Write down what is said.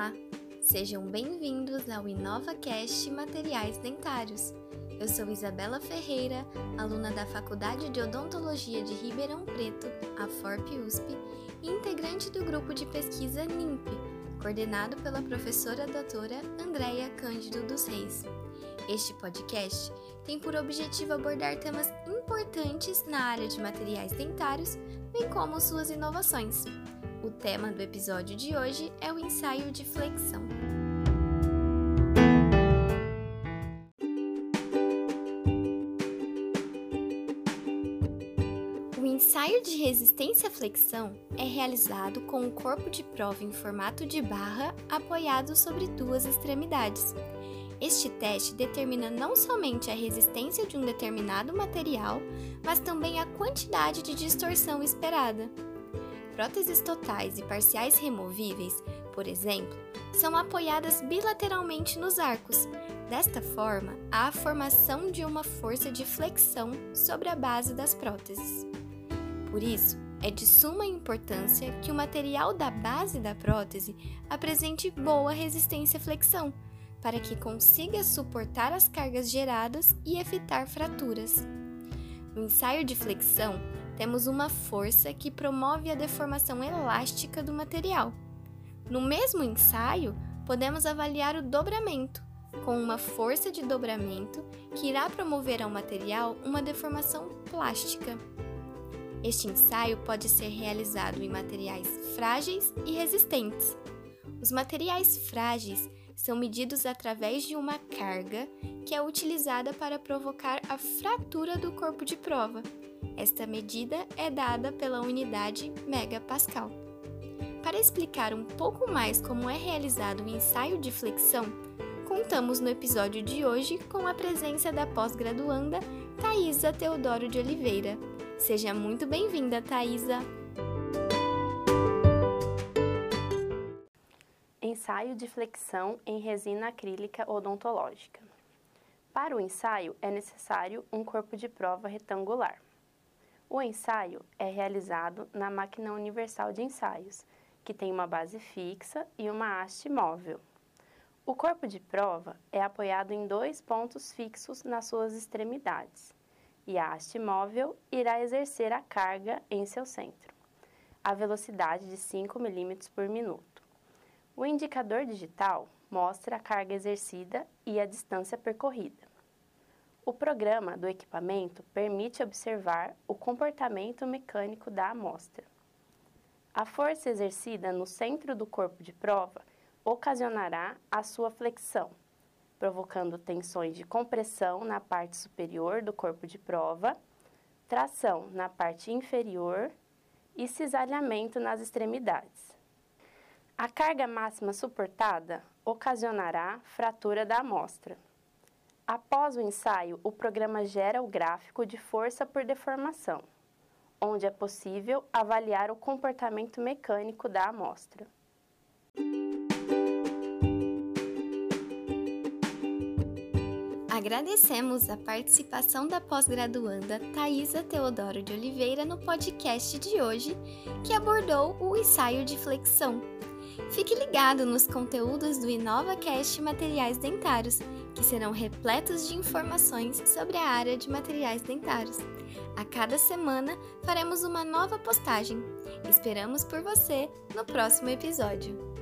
Olá, sejam bem-vindos ao InovaCast Materiais Dentários. Eu sou Isabela Ferreira, aluna da Faculdade de Odontologia de Ribeirão Preto, a FORP USP, e integrante do grupo de pesquisa NIMP, coordenado pela professora doutora Andréia Cândido dos Reis. Este podcast tem por objetivo abordar temas importantes na área de materiais dentários, bem como suas inovações. O tema do episódio de hoje é o ensaio de flexão. O ensaio de resistência-flexão é realizado com o corpo de prova em formato de barra apoiado sobre duas extremidades. Este teste determina não somente a resistência de um determinado material, mas também a quantidade de distorção esperada próteses totais e parciais removíveis, por exemplo, são apoiadas bilateralmente nos arcos. Desta forma, há a formação de uma força de flexão sobre a base das próteses. Por isso, é de suma importância que o material da base da prótese apresente boa resistência à flexão, para que consiga suportar as cargas geradas e evitar fraturas. No ensaio de flexão, temos uma força que promove a deformação elástica do material. No mesmo ensaio, podemos avaliar o dobramento, com uma força de dobramento que irá promover ao material uma deformação plástica. Este ensaio pode ser realizado em materiais frágeis e resistentes. Os materiais frágeis são medidos através de uma carga que é utilizada para provocar a fratura do corpo de prova esta medida é dada pela unidade megapascal. Para explicar um pouco mais como é realizado o ensaio de flexão, contamos no episódio de hoje com a presença da pós-graduanda Thaisa Teodoro de Oliveira. Seja muito bem-vinda, Thaisa! Ensaio de flexão em resina acrílica odontológica. Para o ensaio é necessário um corpo de prova retangular. O ensaio é realizado na máquina universal de ensaios, que tem uma base fixa e uma haste móvel. O corpo de prova é apoiado em dois pontos fixos nas suas extremidades, e a haste móvel irá exercer a carga em seu centro, a velocidade de 5 mm por minuto. O indicador digital mostra a carga exercida e a distância percorrida. O programa do equipamento permite observar o comportamento mecânico da amostra. A força exercida no centro do corpo de prova ocasionará a sua flexão, provocando tensões de compressão na parte superior do corpo de prova, tração na parte inferior e cisalhamento nas extremidades. A carga máxima suportada ocasionará fratura da amostra. Após o ensaio, o programa gera o gráfico de força por deformação, onde é possível avaliar o comportamento mecânico da amostra. Agradecemos a participação da pós-graduanda Thaisa Teodoro de Oliveira no podcast de hoje, que abordou o ensaio de flexão. Fique ligado nos conteúdos do InovaCast Materiais Dentários que serão repletos de informações sobre a área de materiais dentários. A cada semana faremos uma nova postagem. Esperamos por você no próximo episódio.